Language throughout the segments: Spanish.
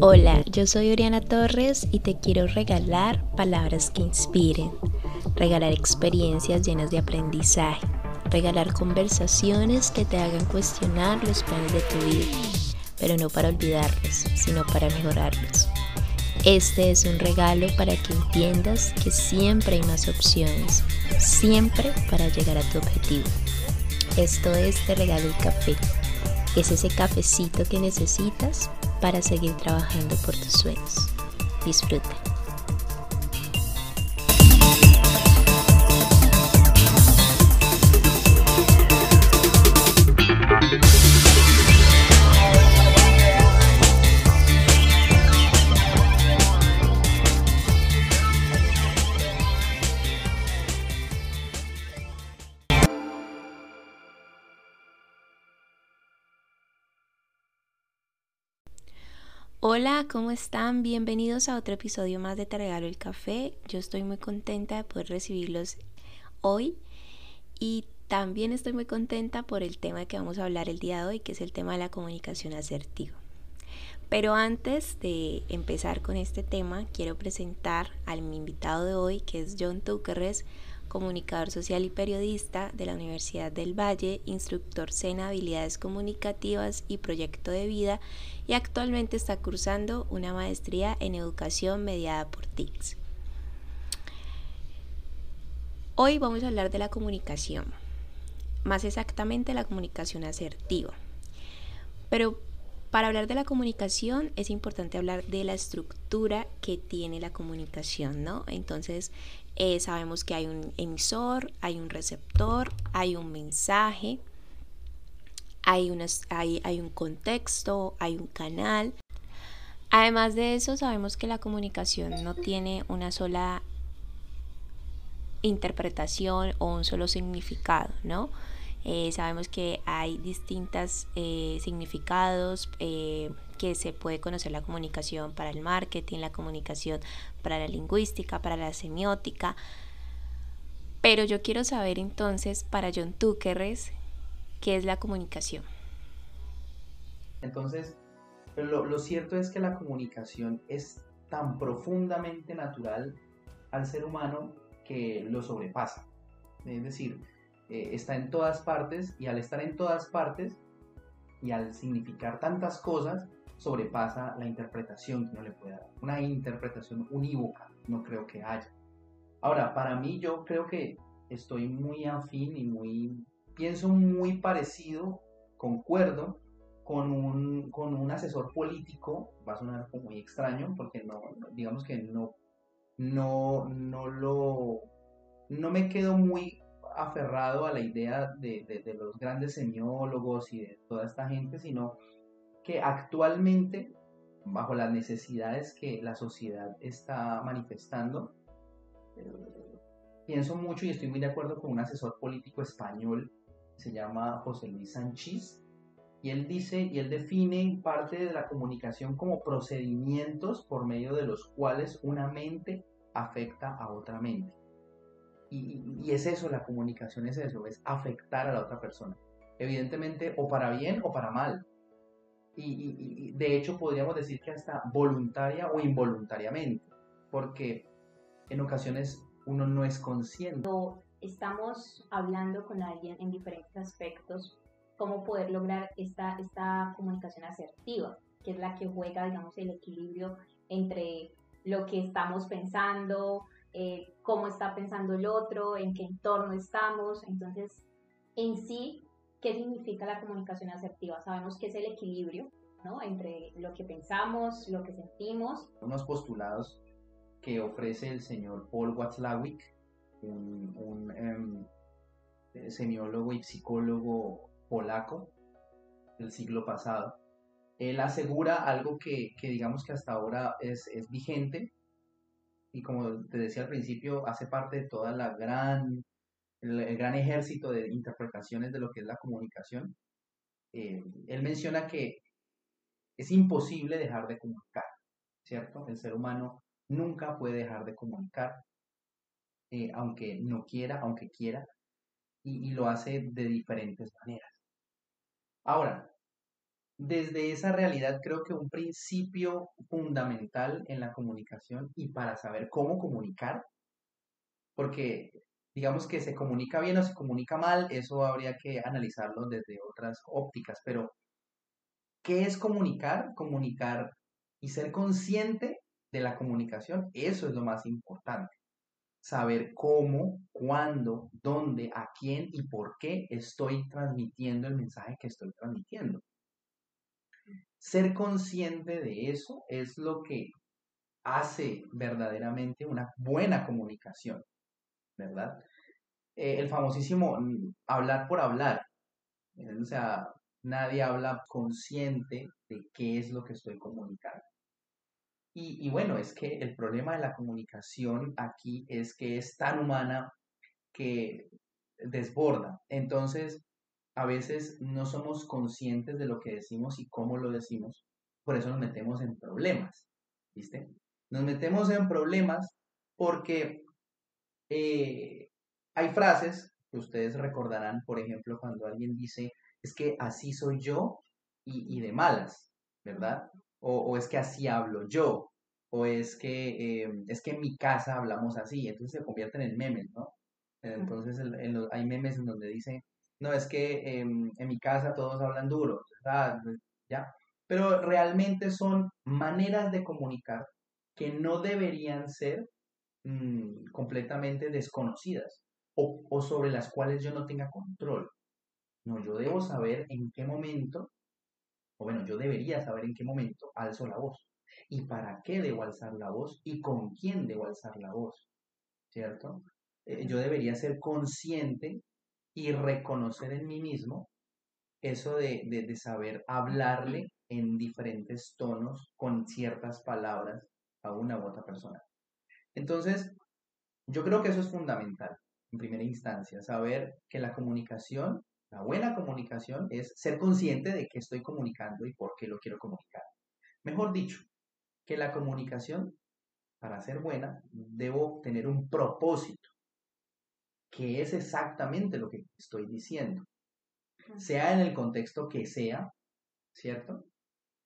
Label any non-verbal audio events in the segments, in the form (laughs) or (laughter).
Hola, yo soy Oriana Torres y te quiero regalar palabras que inspiren, regalar experiencias llenas de aprendizaje, regalar conversaciones que te hagan cuestionar los planes de tu vida, pero no para olvidarlos, sino para mejorarlos. Este es un regalo para que entiendas que siempre hay más opciones, siempre para llegar a tu objetivo. Esto es Te Regalo el Café. Es ese cafecito que necesitas para seguir trabajando por tus sueños. Disfruta. Hola, ¿cómo están? Bienvenidos a otro episodio más de Te Regalo el Café. Yo estoy muy contenta de poder recibirlos hoy y también estoy muy contenta por el tema que vamos a hablar el día de hoy, que es el tema de la comunicación asertiva. Pero antes de empezar con este tema, quiero presentar al mi invitado de hoy, que es John Tuquerres, comunicador social y periodista de la Universidad del Valle, instructor SENA Habilidades Comunicativas y Proyecto de Vida y actualmente está cursando una maestría en educación mediada por TICS. Hoy vamos a hablar de la comunicación, más exactamente la comunicación asertiva. Pero para hablar de la comunicación es importante hablar de la estructura que tiene la comunicación, ¿no? Entonces, eh, sabemos que hay un emisor, hay un receptor, hay un mensaje, hay, hay, hay un contexto, hay un canal. Además de eso, sabemos que la comunicación no tiene una sola interpretación o un solo significado, ¿no? Eh, sabemos que hay distintos eh, significados eh, que se puede conocer la comunicación para el marketing, la comunicación para la lingüística, para la semiótica. Pero yo quiero saber entonces para John Tuquerres qué es la comunicación. Entonces, lo, lo cierto es que la comunicación es tan profundamente natural al ser humano que lo sobrepasa. Es decir, eh, está en todas partes y al estar en todas partes y al significar tantas cosas, sobrepasa la interpretación que uno le puede dar. Una interpretación unívoca no creo que haya. Ahora, para mí yo creo que estoy muy afín y muy, pienso muy parecido, concuerdo con un, con un asesor político, va a sonar muy extraño porque no, digamos que no, no, no lo, no me quedo muy aferrado a la idea de, los grandes semiólogos y de toda esta gente, sino que actualmente, bajo las necesidades que la sociedad está manifestando, eh, pienso mucho y estoy muy de acuerdo con un asesor político español, se llama José Luis Sánchez, y él dice y él define parte de la comunicación como procedimientos por medio de los cuales una mente afecta a otra mente. Y, es eso, la comunicación es eso, es afectar a la otra persona. Evidentemente, o para bien o para mal. Y, de hecho podríamos decir que hasta voluntaria o involuntariamente, porque en ocasiones uno no es consciente. Estamos hablando con alguien en diferentes aspectos, cómo poder lograr esta, esta comunicación asertiva, que es la que juega, digamos, el equilibrio entre lo que estamos pensando, eh, cómo está pensando el otro, en qué entorno estamos. Entonces, en sí, ¿qué significa la comunicación asertiva? Sabemos que es el equilibrio ¿no? entre lo que pensamos, lo que sentimos. Unos postulados que ofrece el señor Paul Watzlawick, un, em, semiólogo y psicólogo polaco del siglo pasado. Él asegura algo que, que digamos que hasta ahora es, es vigente, y como te decía al principio, hace parte de toda la gran, el, gran ejército de interpretaciones de lo que es la comunicación. Eh, él menciona que es imposible dejar de comunicar, ¿cierto? El ser humano nunca puede dejar de comunicar, eh, aunque no quiera, aunque quiera, y, y lo hace de diferentes maneras. Ahora, desde esa realidad creo que un principio fundamental en la comunicación y para saber cómo comunicar, porque digamos que se comunica bien o se comunica mal, eso habría que analizarlo desde otras ópticas, pero ¿qué es comunicar? Comunicar y ser consciente de la comunicación, eso es lo más importante. Saber cómo, cuándo, dónde, a quién y por qué estoy transmitiendo el mensaje que estoy transmitiendo. Ser consciente de eso es lo que hace verdaderamente una buena comunicación, ¿verdad? Eh, el famosísimo mm, hablar por hablar. O sea, nadie habla consciente de qué es lo que estoy comunicando. Y, y, bueno, es que el problema de la comunicación aquí es que es tan humana que desborda. Entonces, a veces no somos conscientes de lo que decimos y cómo lo decimos. Por eso nos metemos en problemas. ¿Viste? Nos metemos en problemas porque eh, hay frases que ustedes recordarán, por ejemplo, cuando alguien dice, es que así soy yo y, de malas, ¿verdad? O, es que así hablo yo, o es que, eh, es que en mi casa hablamos así, entonces se convierten en memes, ¿no? Entonces hay memes en donde dice, no, es que en mi casa todos hablan duro, ¿ya? Pero realmente son maneras de comunicar que no deberían ser mm, completamente desconocidas o, sobre las cuales yo no tenga control. No, yo debo saber en qué momento, o bueno, yo debería saber en qué momento alzo la voz y para qué debo alzar la voz y con quién debo alzar la voz, ¿cierto? Eh, yo debería ser consciente y reconocer en mí mismo eso de, de, saber hablarle en diferentes tonos con ciertas palabras a una u otra persona. Entonces, yo creo que eso es fundamental en primera instancia, saber que la comunicación, la buena comunicación es ser consciente de qué estoy comunicando y por qué lo quiero comunicar. Mejor dicho, que la comunicación, para ser buena, debo tener un propósito, que es exactamente lo que estoy diciendo, sea en el contexto que sea, ¿cierto?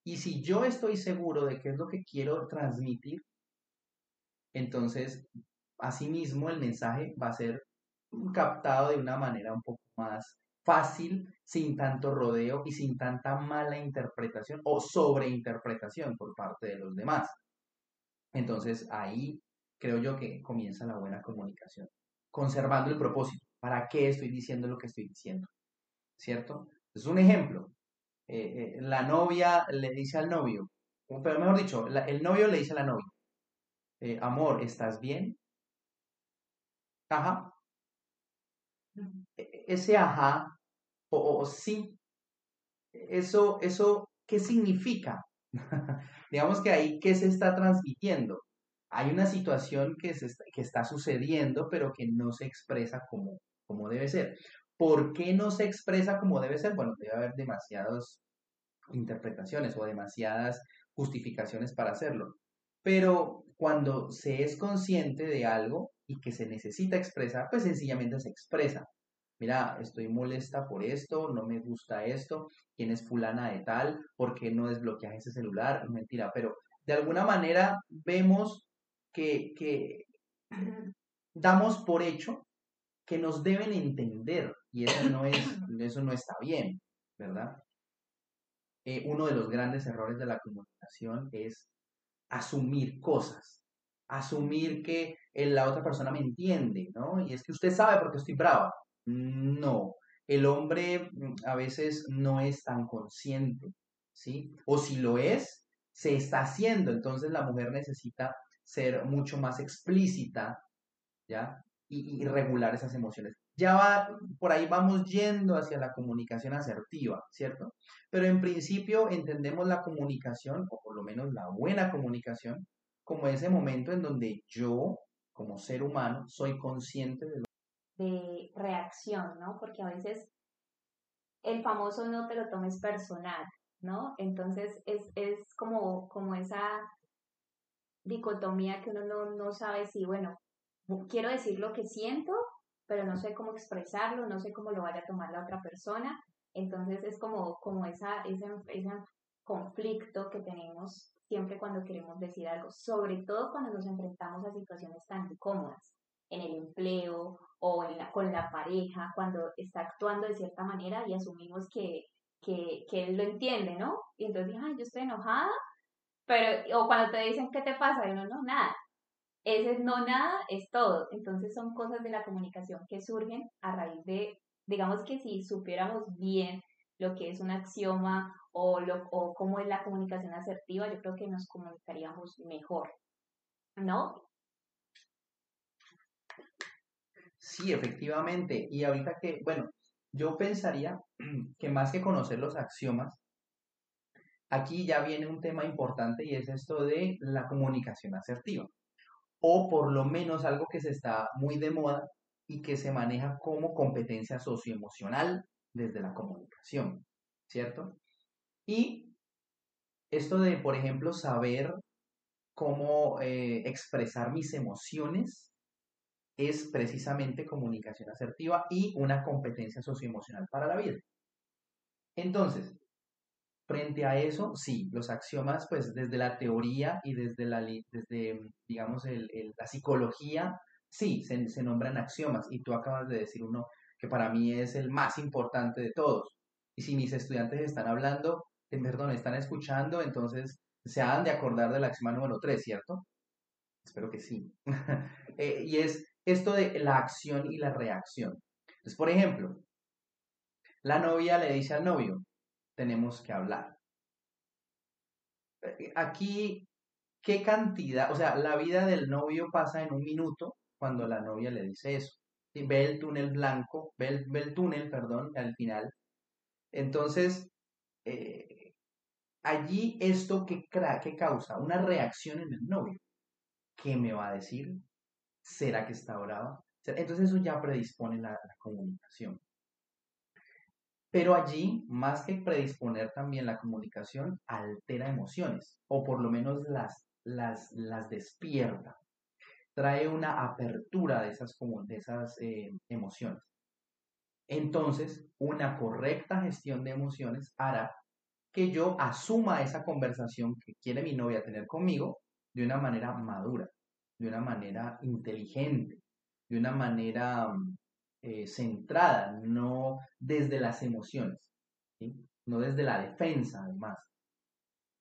Y si yo estoy seguro de qué es lo que quiero transmitir, entonces, asimismo, el mensaje va a ser captado de una manera un poco más fácil, sin tanto rodeo y sin tanta mala interpretación o sobreinterpretación por parte de los demás. Entonces ahí creo yo que comienza la buena comunicación, conservando el propósito. ¿Para qué estoy diciendo lo que estoy diciendo? ¿Cierto? Es un ejemplo. Eh, eh, la novia le dice al novio, pero mejor dicho, el novio le dice a la novia, eh, amor, ¿estás bien? Ajá, e, ese ajá o, sí, eso, eso, ¿qué significa? (laughs) Digamos que ahí, ¿qué se está transmitiendo? Hay una situación que, se está, que está sucediendo, pero que no se expresa como, como debe ser. ¿Por qué no se expresa como debe ser? Bueno, debe haber demasiadas interpretaciones o demasiadas justificaciones para hacerlo. Pero cuando se es consciente de algo y que se necesita expresar, pues sencillamente se expresa mira, estoy molesta por esto, no me gusta esto, quién es fulana de tal, por qué no desbloqueas ese celular, mentira, pero de alguna manera vemos que, que damos por hecho que nos deben entender y eso no, es, (coughs) eso no está bien, ¿verdad? Eh, uno de los grandes errores de la comunicación es asumir cosas, asumir que la otra persona me entiende, ¿no? Y es que usted sabe por qué estoy brava. No, el hombre mm, a veces no es tan consciente, ¿sí? O si lo es, se está haciendo, entonces la mujer necesita ser mucho más explícita, ¿ya? Y, regular esas emociones. Ya va, por ahí vamos yendo hacia la comunicación asertiva, ¿cierto? Pero en principio entendemos la comunicación, o por lo menos la buena comunicación, como ese momento en donde yo, como ser humano, soy consciente de lo de reacción, ¿no? Porque a veces el famoso no te lo tomes personal, ¿no? Entonces es, es como, como esa dicotomía que uno no, no sabe si, bueno, quiero decir lo que siento, pero no sé cómo expresarlo, no sé cómo lo vaya a tomar la otra persona. Entonces es como, como esa, ese, ese conflicto que tenemos siempre cuando queremos decir algo, sobre todo cuando nos enfrentamos a situaciones tan incómodas en el empleo o en la, con la pareja, cuando está actuando de cierta manera y asumimos que, que, que él lo entiende, ¿no? Y entonces, ay, yo estoy enojada, pero, o cuando te dicen, ¿qué te pasa? Y no, no, nada. Ese no nada es todo. Entonces son cosas de la comunicación que surgen a raíz de, digamos que si supiéramos bien lo que es un axioma o, lo, o cómo es la comunicación asertiva, yo creo que nos comunicaríamos mejor, ¿no? Sí, efectivamente. Y ahorita que, bueno, yo pensaría (clears throat) que más que conocer los axiomas, aquí ya viene un tema importante y es esto de la comunicación asertiva. O por lo menos algo que se está muy de moda y que se maneja como competencia socioemocional desde la comunicación, ¿cierto? Y esto de, por ejemplo, saber cómo eh, expresar mis emociones es precisamente comunicación asertiva y una competencia socioemocional para la vida. Entonces, frente a eso, sí, los axiomas, pues desde la teoría y desde la, desde, digamos, la psicología, sí, se, nombran axiomas. Y tú acabas de decir uno que para mí es el más importante de todos. Y si mis estudiantes están hablando, en perdón, están escuchando, entonces se han de acordar del axioma número 3, ¿cierto? Espero que sí. (laughs) Eh, y es esto de la acción y la reacción. Entonces, por ejemplo, la novia le dice al novio, tenemos que hablar. Eh, aquí, ¿qué cantidad? O sea, la vida del novio pasa en un minuto cuando la novia le dice eso. Ve el túnel blanco, ve el, túnel, perdón, al final. Entonces, eh, allí esto que, que causa una reacción en el novio. ¿Qué me va a decir? ¿Será que está brava? Entonces eso ya predispone la, comunicación. Pero allí, más que predisponer también la comunicación, altera emociones, o por lo menos las, las, las despierta. Trae una apertura de esas, de esas eh, emociones. Entonces, una correcta gestión de emociones hará que yo asuma esa conversación que quiere mi novia tener conmigo de una manera madura de una manera inteligente, de una manera eh, centrada, no desde las emociones, no desde la defensa, además.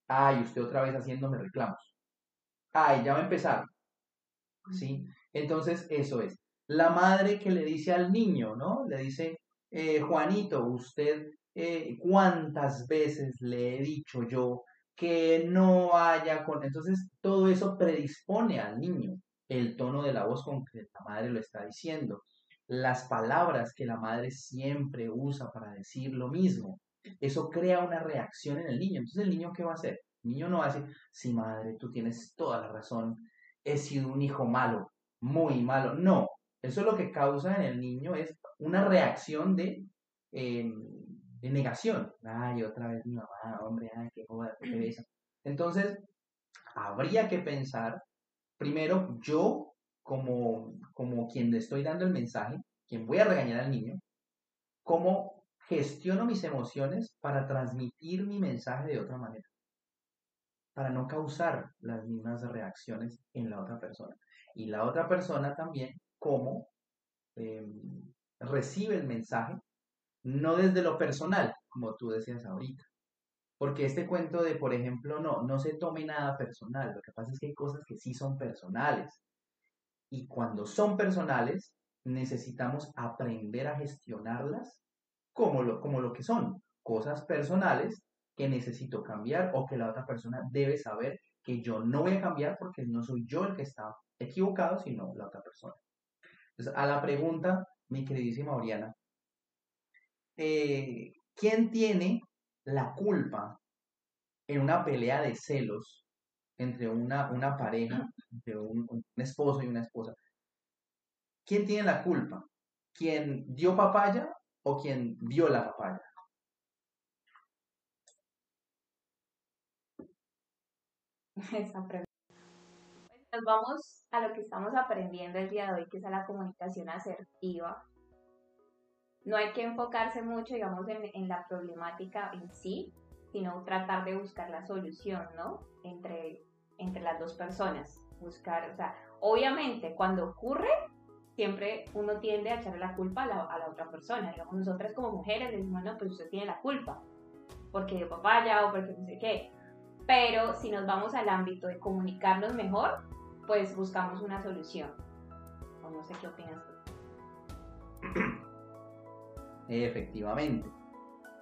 Ay, usted otra vez haciéndome reclamos. Ay, ya va a empezar. ¿Sí? Entonces, eso es. La madre que le dice al niño, ¿no? Le dice, eh, Juanito, usted, eh, ¿cuántas veces le he dicho yo que no haya con... Entonces, todo eso predispone al niño, el tono de la voz con que la madre lo está diciendo, las palabras que la madre siempre usa para decir lo mismo. Eso crea una reacción en el niño. Entonces, ¿el niño qué va a hacer? El niño no va a decir, sí, madre, tú tienes toda la razón, he sido un hijo malo, muy malo. No, eso lo que causa en el niño es una reacción de... Em, negación. Ay, otra vez mi mamá, hombre, ay, qué joda, qué besa. Entonces, habría que pensar, primero, yo como, como quien le estoy dando el mensaje, quien voy a regañar al niño, cómo gestiono mis emociones para transmitir mi mensaje de otra manera, para no causar las mismas reacciones en la otra persona. Y la otra persona también, cómo em, recibe el mensaje no desde lo personal, como tú decías ahorita. Porque este cuento de, por ejemplo, no, no se tome nada personal. Lo que pasa es que hay cosas que sí son personales. Y cuando son personales, necesitamos aprender a gestionarlas como lo, como lo que son. Cosas personales que necesito cambiar o que la otra persona debe saber que yo no voy a cambiar porque no soy yo el que está equivocado, sino la otra persona. Entonces, a la pregunta, mi queridísima Oriana, eh, ¿quién tiene la culpa en una pelea de celos entre una, una pareja, entre un, esposo y una esposa? ¿Quién tiene la culpa? ¿Quién dio papaya o quién dio la papaya? (laughs) Esa pregunta. Nos vamos a lo que estamos aprendiendo el día de hoy, que es a la comunicación asertiva no hay que enfocarse mucho, digamos, en, en la problemática en sí, sino tratar de buscar la solución, ¿no? Entre, entre las dos personas. Buscar, o sea, obviamente cuando ocurre, siempre uno tiende a echarle la culpa a la, a la otra persona. Digamos, nosotras como mujeres decimos, no, pues usted tiene la culpa, porque de papaya o porque no sé qué. Pero si nos vamos al ámbito de comunicarnos mejor, pues buscamos una solución. O no sé qué opinas tú. Efectivamente.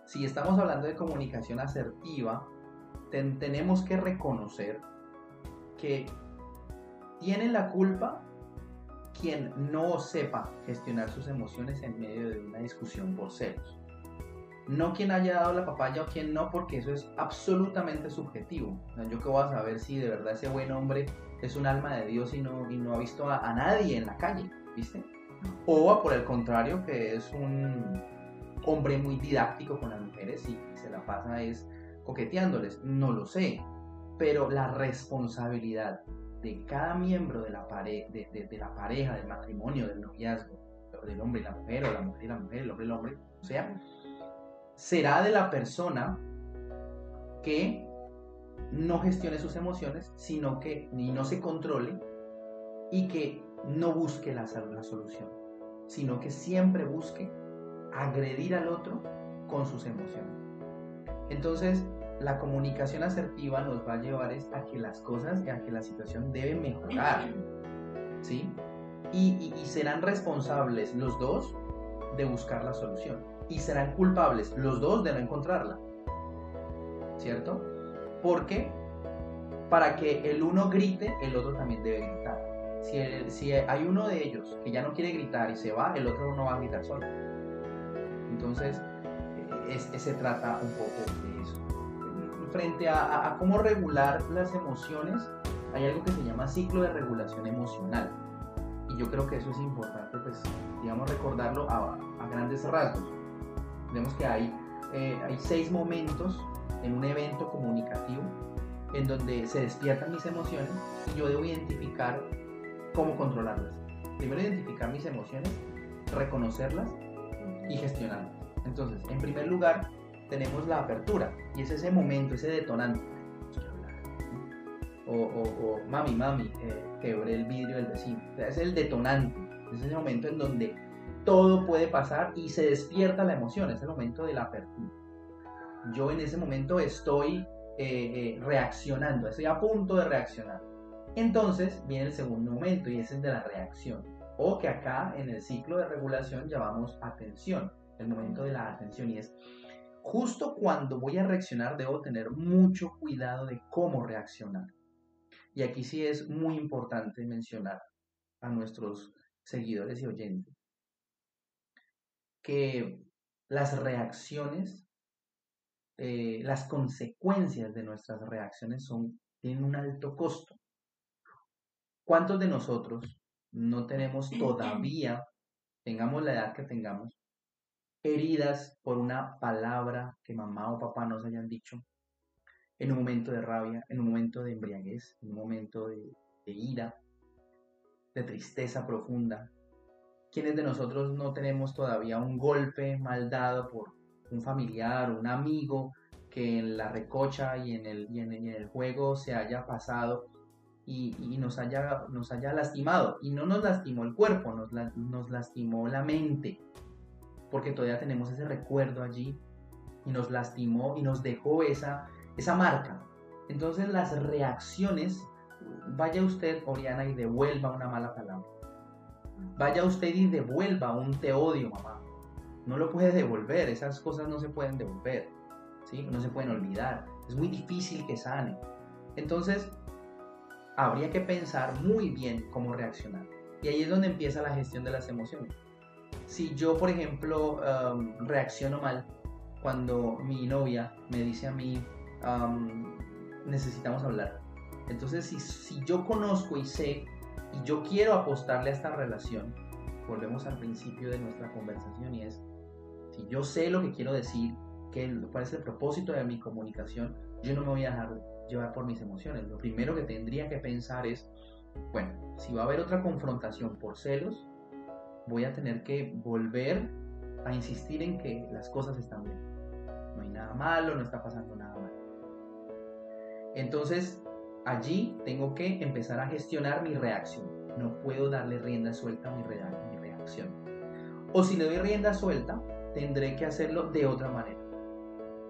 Si estamos hablando de comunicación asertiva, ten- tenemos que reconocer que tiene la culpa quien no sepa gestionar sus emociones en medio de una discusión por celos. No quien haya dado la papaya o quien no, porque eso es absolutamente subjetivo. Yo que voy a saber si de verdad ese buen hombre es un alma de Dios y no, y no ha visto a, a nadie en la calle, ¿viste? O por el contrario, que es un hombre muy didáctico con las mujeres y se la pasa es coqueteándoles. No lo sé. Pero la responsabilidad de cada miembro de la, pare de, de- la pareja, del matrimonio, del noviazgo, del hombre y la mujer, o la mujer y la mujer, el hombre y el hombre, o sea, será de la persona que no gestione sus emociones, sino que ni no se controle y que no busque la, la solución, sino que siempre busque agredir al otro con sus emociones. Entonces, la comunicación asertiva nos va a llevar a que las cosas, a que la situación debe mejorar, ¿sí? Y, y- y serán responsables los dos de buscar la solución. Y serán culpables los dos de no encontrarla, ¿cierto? Porque para que el uno grite, el otro también debe gritar. Si hay uno de ellos que ya no quiere gritar y se va, el otro no va a gritar solo. Entonces, eh, se trata un poco de eso. Frente a, cómo regular las emociones, hay algo que se llama ciclo de regulación emocional. Y yo creo que eso es importante, pues, digamos, recordarlo a, a grandes rasgos. Vemos que hay, eh, hay seis momentos en un evento comunicativo en donde se despiertan mis emociones y yo debo identificar cómo controlarlas. Primero identificar mis emociones, reconocerlas y gestionarlas. Entonces, en primer lugar, tenemos la apertura y es ese momento, ese detonante. O, o, o, mami, mami, eh, quebré el vidrio del vecino. Es el detonante, es ese momento en donde todo puede pasar y se despierta la emoción, es el momento de la apertura. Yo en ese momento estoy eh, eh, reaccionando, estoy a punto de reaccionar. Entonces viene el segundo momento y es el de la reacción. O que acá en el ciclo de regulación llamamos atención, el momento de la atención. Y es justo cuando voy a reaccionar debo tener mucho cuidado de cómo reaccionar. Y aquí sí es muy importante mencionar a nuestros seguidores y oyentes que las reacciones, eh, las consecuencias de nuestras reacciones son, tienen un alto costo. ¿Cuántos de nosotros no tenemos todavía, tengamos la edad que tengamos, heridas por una palabra que mamá o papá nos hayan dicho en un momento de rabia, en un momento de embriaguez, en un momento de, de ira, de tristeza profunda? ¿Quiénes de nosotros no tenemos todavía un golpe mal dado por un familiar un amigo que en la recocha y en el, y en, y en el juego se haya pasado y, y nos, haya, nos haya lastimado? Y no nos lastimó el cuerpo, nos, la- nos lastimó la mente, porque todavía tenemos ese recuerdo allí y nos lastimó y nos dejó esa, esa marca. Entonces las reacciones, vaya usted, Oriana, y devuelva una mala palabra. Vaya usted y devuelva un te odio, mamá. No lo puede devolver, esas cosas no se pueden devolver, ¿sí? No se pueden olvidar. Es muy difícil que sane. Entonces, habría que pensar muy bien cómo reaccionar. Y ahí es donde empieza la gestión de las emociones. Si yo, por ejemplo, um, reacciono mal cuando mi novia me dice a mí, um, necesitamos hablar. Entonces, si, si yo conozco y sé y yo quiero apostarle a esta relación, volvemos al principio de nuestra conversación y es, si yo sé lo que quiero decir, que, cuál es el propósito de mi comunicación, yo no me voy a dejar llevar por mis emociones. Lo primero que tendría que pensar es, bueno, si va a haber otra confrontación por celos, voy a tener que volver a insistir en que las cosas están bien. No hay nada malo, no está pasando nada malo. Entonces, allí tengo que empezar a gestionar mi reacción. No puedo darle rienda suelta a mi, reacción. O si le doy rienda suelta, tendré que hacerlo de otra manera.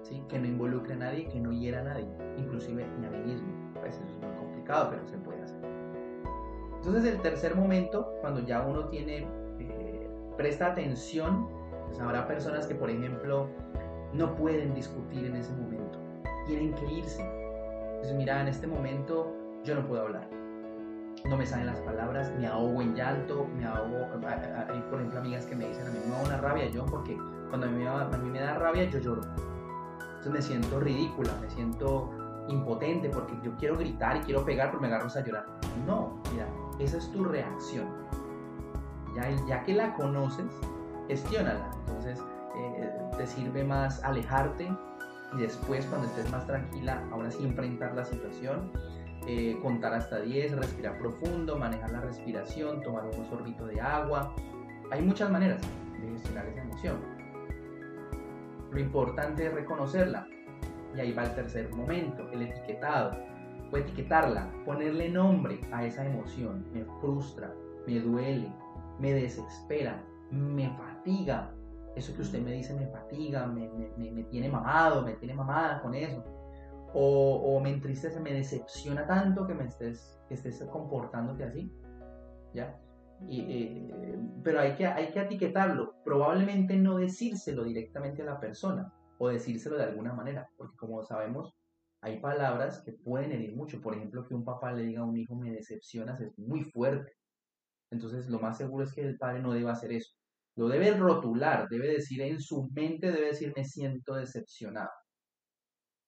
¿Sí? Que no involucre a nadie, que no hiera a nadie, inclusive ni a mí mismo. Pues eso es muy complicado, pero se puede hacer. Entonces el tercer momento, cuando ya uno tiene, eh, presta atención, pues habrá personas que, por ejemplo, no pueden discutir en ese momento, tienen que irse. Entonces, mira, en este momento yo no puedo hablar. No me salen las palabras, me ahogo en llanto, me ahogo. Hay, por ejemplo, amigas que me dicen a mí, me da una rabia yo, porque cuando a mí, a mí me da rabia, yo lloro. Entonces me siento ridícula, me siento impotente porque yo quiero gritar y quiero pegar, pero me agarro a llorar. No, mira, esa es tu reacción. Ya, ya que la conoces, gestiónala. Entonces, eh, te sirve más alejarte y después, cuando estés más tranquila, ahora sí enfrentar la situación, eh, contar hasta 10, respirar profundo, manejar la respiración, tomar un sorbito de agua. Hay muchas maneras de gestionar esa emoción. Lo importante es reconocerla. Y ahí va el tercer momento, el etiquetado. O etiquetarla, ponerle nombre a esa emoción. Me frustra, me duele, me desespera, me fatiga. Eso que usted me dice me fatiga, me, me, tiene mamado, me tiene mamada con eso. O, o, me entristece, me decepciona tanto que me estés, que estés comportándote así. ¿Ya? Eh, pero hay que, hay que etiquetarlo. Probablemente no decírselo directamente a la persona o decírselo de alguna manera, porque como sabemos, hay palabras que pueden herir mucho. Por ejemplo, que un papá le diga a un hijo me decepcionas es muy fuerte. Entonces, lo más seguro es que el padre no deba hacer eso. Lo debe rotular, debe decir en su mente, debe decir me siento decepcionado.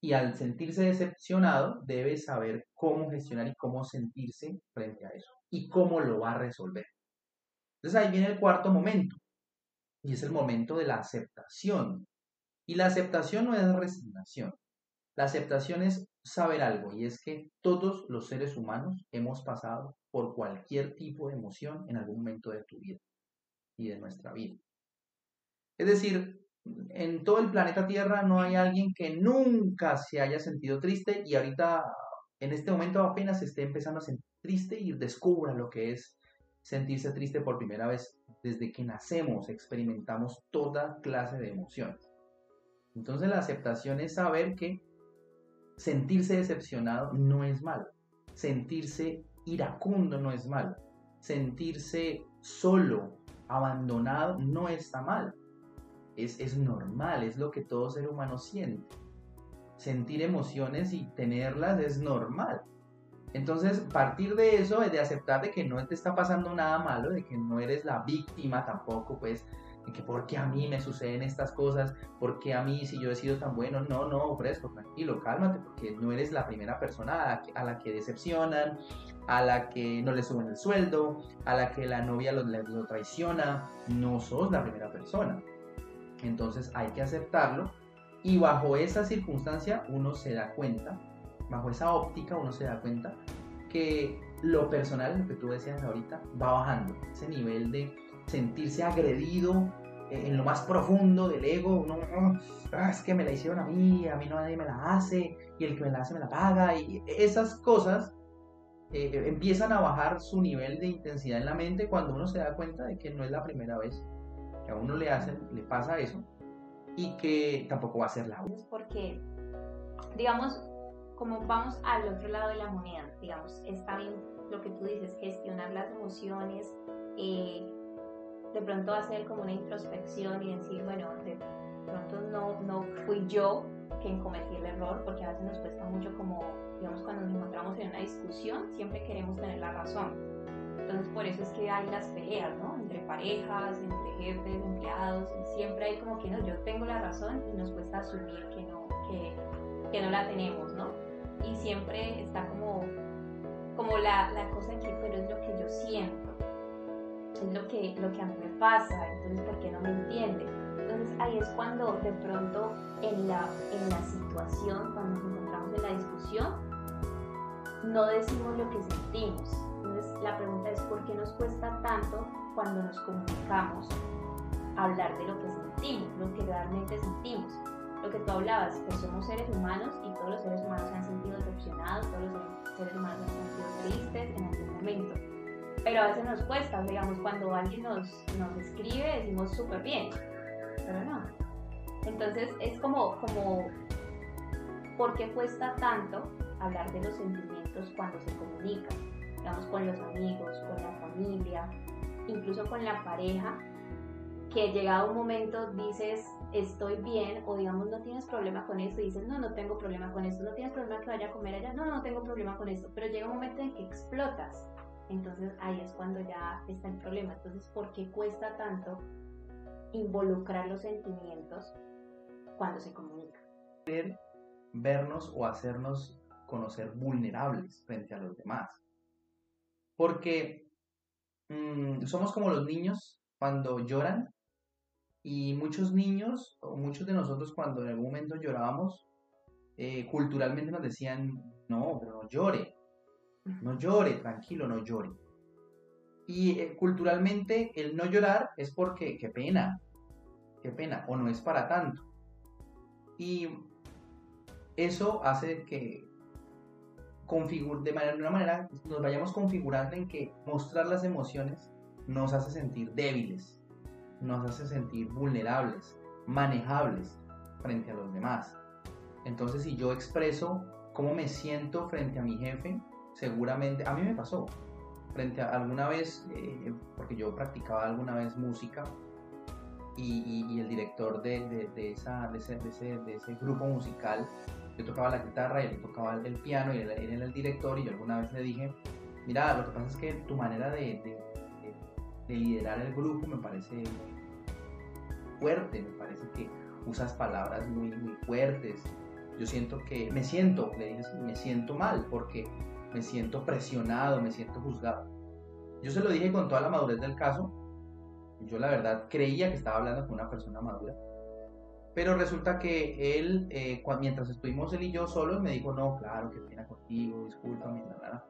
Y al sentirse decepcionado, debe saber cómo gestionar y cómo sentirse frente a eso. Y cómo lo va a resolver. Entonces ahí viene el cuarto momento. Y es el momento de la aceptación. Y la aceptación no es resignación. La aceptación es saber algo y es que todos los seres humanos hemos pasado por cualquier tipo de emoción en algún momento de tu vida y de nuestra vida. Es decir, en todo el planeta Tierra no hay alguien que nunca se haya sentido triste y ahorita en este momento apenas esté empezando a sentir triste y descubra lo que es sentirse triste por primera vez. Desde que nacemos experimentamos toda clase de emociones. Entonces la aceptación es saber que sentirse decepcionado no es malo. Sentirse iracundo no es malo. Sentirse solo, abandonado, no está mal. Es, es normal, es lo que todo ser humano siente. Sentir emociones y tenerlas es normal. Entonces, partir de eso, de aceptar de que no te está pasando nada malo, de que no eres la víctima tampoco, pues, de que por qué a mí me suceden estas cosas, por qué a mí si yo he sido tan bueno, no, no, fresco, tranquilo, cálmate, porque no eres la primera persona a la que, decepcionan, a la que no le suben el sueldo, a la que la novia lo, lo traiciona, no sos la primera persona. Entonces hay que aceptarlo y bajo esa circunstancia uno se da cuenta, bajo esa óptica uno se da cuenta que lo personal, lo que tú decías ahorita, va bajando, ese nivel de sentirse agredido eh, en lo más profundo del ego, uno, ah, es que me la hicieron a mí, a mí nadie me la hace, y el que me la hace me la paga, y esas cosas eh, empiezan a bajar su nivel de intensidad en la mente cuando uno se da cuenta de que no es la primera vez que a uno le hacen, le pasa eso, y que tampoco va a ser la última. Porque, digamos, como vamos al otro lado de la moneda, digamos, está bien lo que tú dices, gestionar las emociones, eh, de pronto hacer como una introspección y decir, bueno, de pronto no, no fui yo quien cometí el error, porque a veces nos cuesta mucho como, digamos, cuando nos encontramos en una discusión, siempre queremos tener la razón. Entonces por eso es que hay las peleas, ¿no? Entre parejas, entre jefes, empleados, siempre hay como que no, yo tengo la razón y nos cuesta asumir que no, que, que no la tenemos, ¿no? Y siempre está como, como la, la cosa que, pero es lo que yo siento es lo que, lo que a mí me pasa, entonces ¿por qué no me entiende? Entonces ahí es cuando de pronto en la, en la situación, cuando nos encontramos en la discusión, no decimos lo que sentimos. Entonces la pregunta es ¿por qué nos cuesta tanto cuando nos comunicamos hablar de lo que sentimos, lo que realmente sentimos. Lo que tú hablabas, pues somos seres humanos y todos los seres humanos han sentido todos los seres humanos han sentido tristes en algún momento. Pero a veces nos cuesta, digamos, cuando alguien nos, nos escribe decimos súper bien, pero no. Entonces es como, como, ¿por qué cuesta tanto hablar de los sentimientos cuando se comunica? Digamos, con los amigos, con la familia, incluso con la pareja, que llegado un momento dices, estoy bien, o digamos, no tienes problema con esto, dices, no, no tengo problema con esto, no tienes problema que vaya a comer allá, no, no tengo problema con esto, pero llega un momento en que explotas. Entonces ahí es cuando ya está el problema. Entonces, ¿por qué cuesta tanto involucrar los sentimientos cuando se comunica? Vernos o hacernos conocer vulnerables frente a los demás. Porque mm, somos como los niños cuando lloran y muchos niños, o muchos de nosotros cuando en algún momento llorábamos, eh, culturalmente nos decían, no, pero no llore, no llore, tranquilo, no llore. Y eh, culturalmente el no llorar es porque, qué pena, qué pena, o no es para tanto. Y eso hace que de, manera, de una manera nos vayamos configurando en que mostrar las emociones nos hace sentir débiles, nos hace sentir vulnerables, manejables frente a los demás. Entonces, si yo expreso cómo me siento frente a mi jefe, seguramente, a mí me pasó, frente a alguna vez, eh, porque yo practicaba alguna vez música, y, el director de, ese, grupo musical, yo tocaba la guitarra y él tocaba el piano y él, era el director y yo alguna vez le dije, mira, lo que pasa es que tu manera de, de liderar el grupo me parece fuerte, me parece que usas palabras muy, muy fuertes. Yo siento que, me siento, le dije, me siento mal porque me siento presionado, me siento juzgado. Yo se lo dije con toda la madurez del caso. Yo la verdad creía que estaba hablando con una persona madura. Pero resulta que él, eh, mientras estuvimos él y yo solos, me dijo, no, claro, que pena contigo, discúlpame, nada.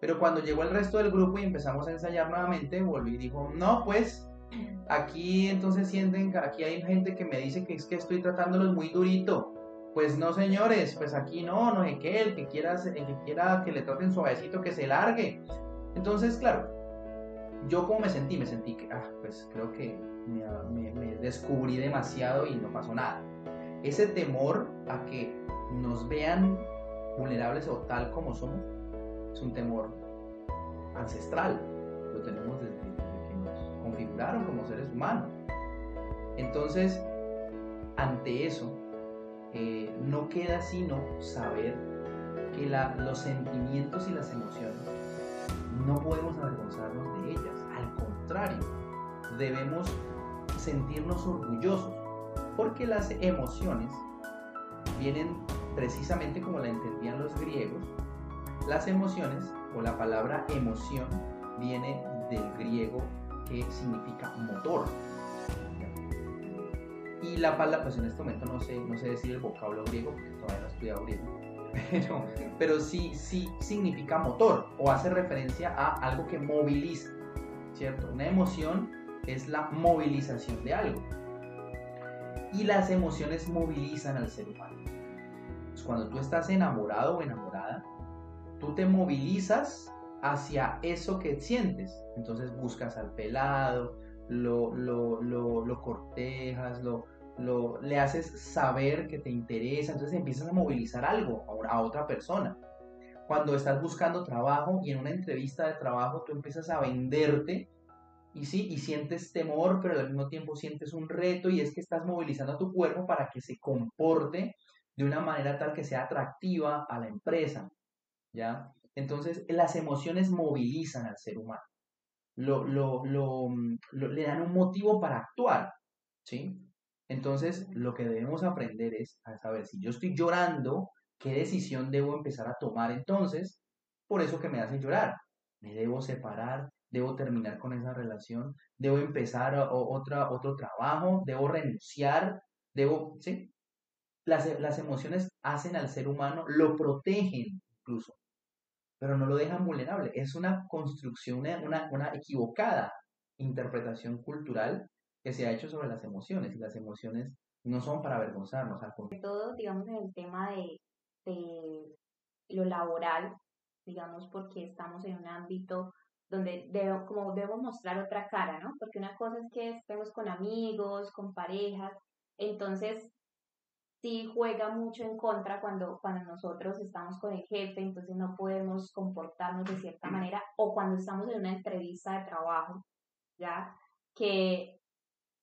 Pero cuando llegó el resto del grupo y empezamos a ensayar nuevamente, volví y dijo, no, pues aquí entonces sienten, aquí hay gente que me dice que es que estoy tratándolos muy durito. Pues no, señores, pues aquí no, no sé qué, el que quiera, el que quiera que le traten suavecito, que se largue. Entonces, claro, yo como me sentí, me sentí que, ah, pues creo que me, me descubrí demasiado y no pasó nada. Ese temor a que nos vean vulnerables o tal como somos, es un temor ancestral, lo tenemos desde, que nos configuraron como seres humanos. Entonces, ante eso, eh, no queda sino saber que los sentimientos y las emociones no podemos avergonzarnos de ellas, al contrario, debemos sentirnos orgullosos, porque las emociones vienen precisamente como la entendían los griegos, las emociones o la palabra emoción viene del griego que significa motor. Y la palabra, pues en este momento no sé, no sé decir el vocablo griego porque todavía no he estudiado griego, (laughs) pero, pero sí, sí significa motor o hace referencia a algo que moviliza, ¿cierto? Una emoción es la movilización de algo. Y las emociones movilizan al ser humano. cuando tú estás enamorado o enamorada, tú te movilizas hacia eso que sientes. Entonces buscas al pelado, lo, lo, lo, cortejas, lo, lo, le haces saber que te interesa, entonces empiezas a movilizar algo a, otra persona. Cuando estás buscando trabajo y en una entrevista de trabajo tú empiezas a venderte y sí, y sientes temor, pero al mismo tiempo sientes un reto y es que estás movilizando a tu cuerpo para que se comporte de una manera tal que sea atractiva a la empresa. Entonces, las emociones movilizan al ser humano, lo, lo, le dan un motivo para actuar, ¿sí? Entonces, lo que debemos aprender es a saber si yo estoy llorando, qué decisión debo empezar a tomar entonces, por eso que me hace llorar. Me debo separar, debo terminar con esa relación, debo empezar otro trabajo, debo renunciar, debo, ¿sí? Las, las emociones hacen al ser humano, lo protegen incluso pero no lo dejan vulnerable. Es una construcción, una, una, equivocada interpretación cultural que se ha hecho sobre las emociones y las emociones no son para avergonzarnos. Sobre todo, digamos, en el tema de, de lo laboral, digamos, porque estamos en un ámbito donde debo, como debo mostrar otra cara, ¿no? Porque una cosa es que estemos con amigos, con parejas, entonces sí juega mucho en contra cuando, cuando nosotros estamos con el jefe, entonces no podemos comportarnos de cierta manera, o cuando estamos en una entrevista de trabajo, ¿ya? Que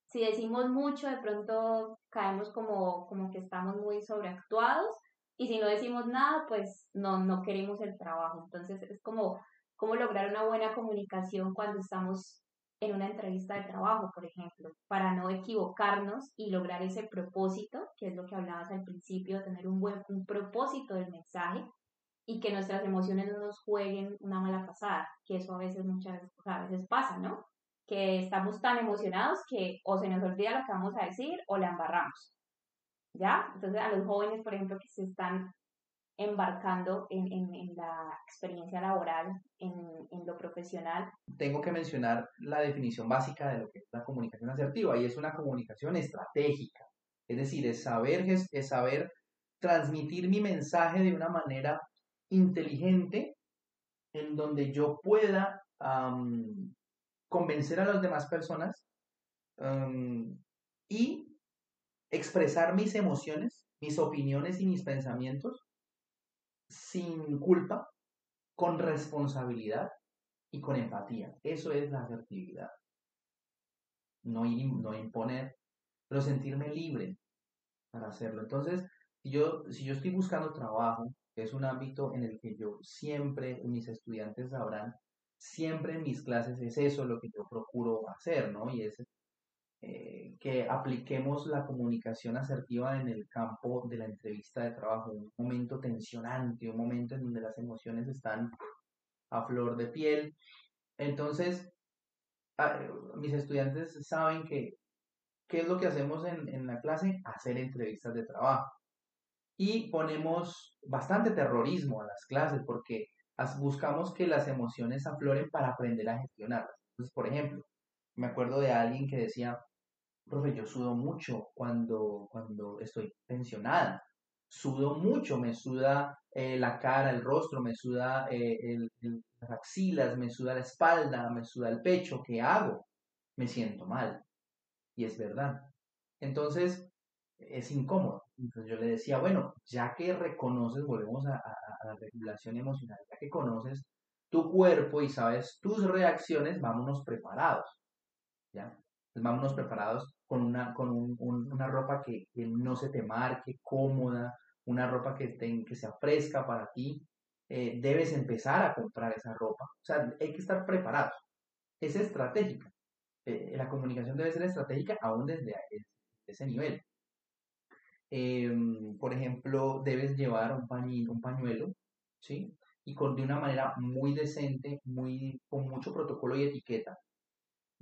si decimos mucho, de pronto caemos como, como que estamos muy sobreactuados, y si no decimos nada, pues no, no queremos el trabajo. Entonces es como, como lograr una buena comunicación cuando estamos en una entrevista de trabajo, por ejemplo, para no equivocarnos y lograr ese propósito, que es lo que hablabas al principio, tener un buen un propósito del mensaje y que nuestras emociones no nos jueguen una mala pasada, que eso a veces muchas a veces pasa, ¿no? Que estamos tan emocionados que o se nos olvida lo que vamos a decir o la embarramos. ¿Ya? Entonces a los jóvenes, por ejemplo, que se están embarcando en, en, la experiencia laboral, en, en, lo profesional. Tengo que mencionar la definición básica de lo que es la comunicación asertiva y es una comunicación estratégica. Es decir, es saber, es saber transmitir mi mensaje de una manera inteligente en donde yo pueda convencer a las demás personas y expresar mis emociones, mis opiniones y mis pensamientos sin culpa, con responsabilidad y con empatía. Eso es la asertividad. No, imponer, pero sentirme libre para hacerlo. Entonces, si yo, estoy buscando trabajo, es un ámbito en el que yo siempre, mis estudiantes sabrán, siempre en mis clases es eso lo que yo procuro hacer, ¿no? Y es eh, que apliquemos la comunicación asertiva en el campo de la entrevista de trabajo, un momento tensionante, un momento en donde las emociones están a flor de piel. Entonces, ah, mis estudiantes saben que, ¿qué es lo que hacemos en, en la clase? Hacer entrevistas de trabajo. Y ponemos bastante terrorismo a las clases porque buscamos que las emociones afloren para aprender a gestionarlas. Entonces, por ejemplo, me acuerdo de alguien que decía, profe, yo sudo mucho cuando, cuando estoy tensionada. Sudo mucho, me suda eh, la cara, el rostro, me suda eh, las axilas, me suda la espalda, me suda el pecho. ¿Qué hago? Me siento mal. Y es verdad. Entonces, es incómodo. Entonces yo le decía, bueno, ya que reconoces, volvemos a, a la regulación emocional, ya que conoces tu cuerpo y sabes tus reacciones, vámonos preparados. ¿Ya? Pues vámonos preparados con una, con una ropa que, no se te marque, cómoda, una ropa que, que sea fresca para ti. Eh, debes empezar a comprar esa ropa. O sea, hay que estar preparados. Es estratégica. Eh, la comunicación debe ser estratégica aún desde ese nivel. Em, por ejemplo, debes llevar un, un pañuelo, ¿sí? Y con, de una manera muy decente, muy, con mucho protocolo y etiqueta,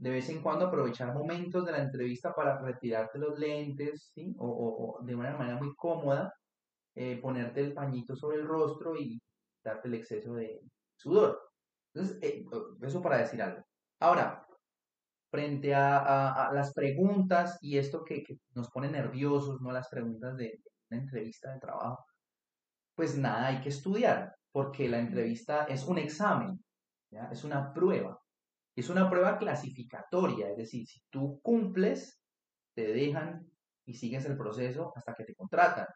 de vez en cuando aprovechar momentos de la entrevista para retirarte los lentes, ¿sí? o, de una manera muy cómoda, eh, ponerte el pañito sobre el rostro y darte el exceso de sudor. Entonces, eh, eso para decir algo. Ahora, frente a, las preguntas y esto que, nos pone nerviosos, ¿no? Las preguntas de, una entrevista de trabajo, pues nada, hay que estudiar, porque la entrevista es un examen, es una prueba. Es una prueba clasificatoria, es decir, si tú cumples, te dejan y sigues el proceso hasta que te contratan.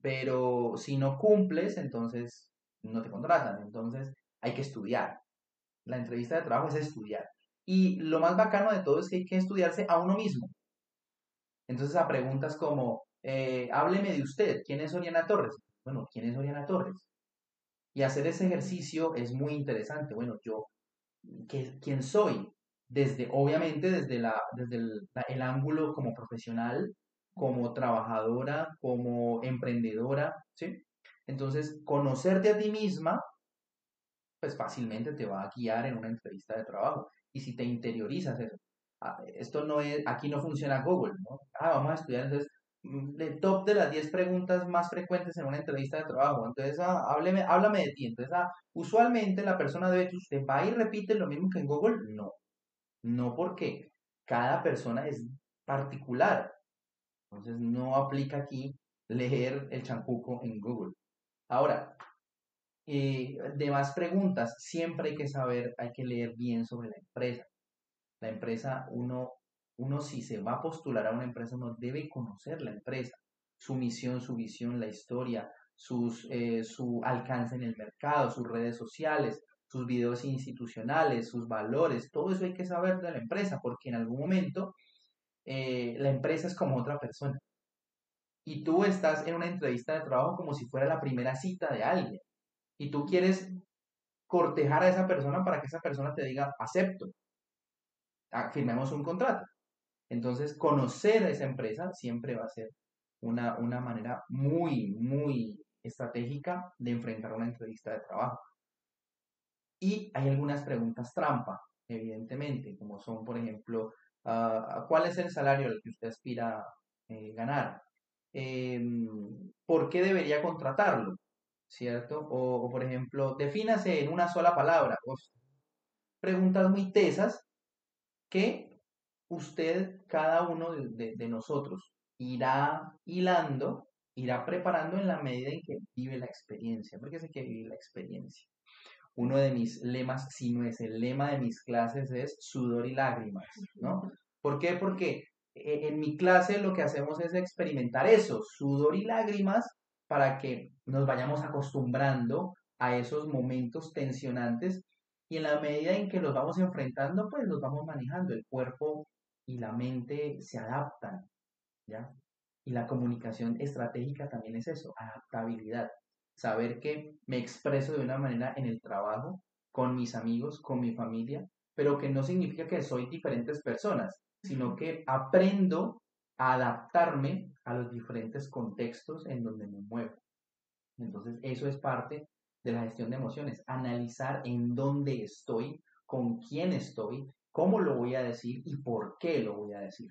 Pero si no cumples, entonces no te contratan. Entonces hay que estudiar. La entrevista de trabajo es estudiar. Y lo más bacano de todo es que hay que estudiarse a uno mismo. Entonces a preguntas como, eh, hábleme de usted, ¿quién es Oriana Torres? Bueno, ¿quién es Oriana Torres? Y hacer ese ejercicio es muy interesante. Bueno, yo quién soy, desde, obviamente desde, la, desde el, ángulo como profesional, como trabajadora, como emprendedora, ¿sí? Entonces, conocerte a ti misma, pues fácilmente te va a guiar en una entrevista de trabajo. Y si te interiorizas eso, ah, esto no es, aquí no funciona Google, ¿no? Ah, vamos a estudiar entonces De top de las 10 preguntas más frecuentes en una entrevista de trabajo. Entonces, ah, háblame de ti. Entonces, ah, usualmente la persona debe, ¿usted va y repite lo mismo que en Google? No. No porque cada persona es particular. Entonces no aplica aquí leer el champuco en Google. Ahora, eh, demás preguntas, siempre hay que saber, hay que leer bien sobre la empresa. La empresa, uno, uno si se va a postular a una empresa, uno debe conocer la empresa, su misión, su visión, la historia, sus, eh, su alcance en el mercado, sus redes sociales, sus videos institucionales, sus valores, todo eso hay que saber de la empresa, porque en algún momento eh, la empresa es como otra persona. Y tú estás en una entrevista de trabajo como si fuera la primera cita de alguien. Y tú quieres cortejar a esa persona para que esa persona te diga, acepto, ah, firmemos un contrato. Entonces, conocer a esa empresa siempre va a ser una, una manera muy, muy estratégica de enfrentar una entrevista de trabajo. Y hay algunas preguntas trampa, evidentemente, como son, por ejemplo, uh, ¿cuál es el salario al que usted aspira eh, ganar? Em, ¿Por qué debería contratarlo? ¿Cierto? O, por ejemplo, defínase en una sola palabra. preguntas muy tesas que usted, cada uno de, de nosotros, irá hilando, irá preparando en la medida en que vive la experiencia, porque es que vive la experiencia. Uno de mis lemas, si no es el lema de mis clases, es sudor y lágrimas, ¿no? ¿Por qué? Porque e, en mi clase lo que hacemos es experimentar eso, sudor y lágrimas, para que nos vayamos acostumbrando a esos momentos tensionantes y en la medida en que los vamos enfrentando, pues los vamos manejando. El cuerpo y la mente se adaptan ¿ya? Y la comunicación estratégica también es eso, adaptabilidad. Saber que me expreso de una manera en el trabajo, con mis amigos, con mi familia, pero que no significa que soy diferentes personas, sino que aprendo a adaptarme a los diferentes contextos en donde me muevo. Entonces, eso es parte de la gestión de emociones, analizar en dónde estoy, con quién estoy, cómo lo voy a decir y por qué lo voy a decir.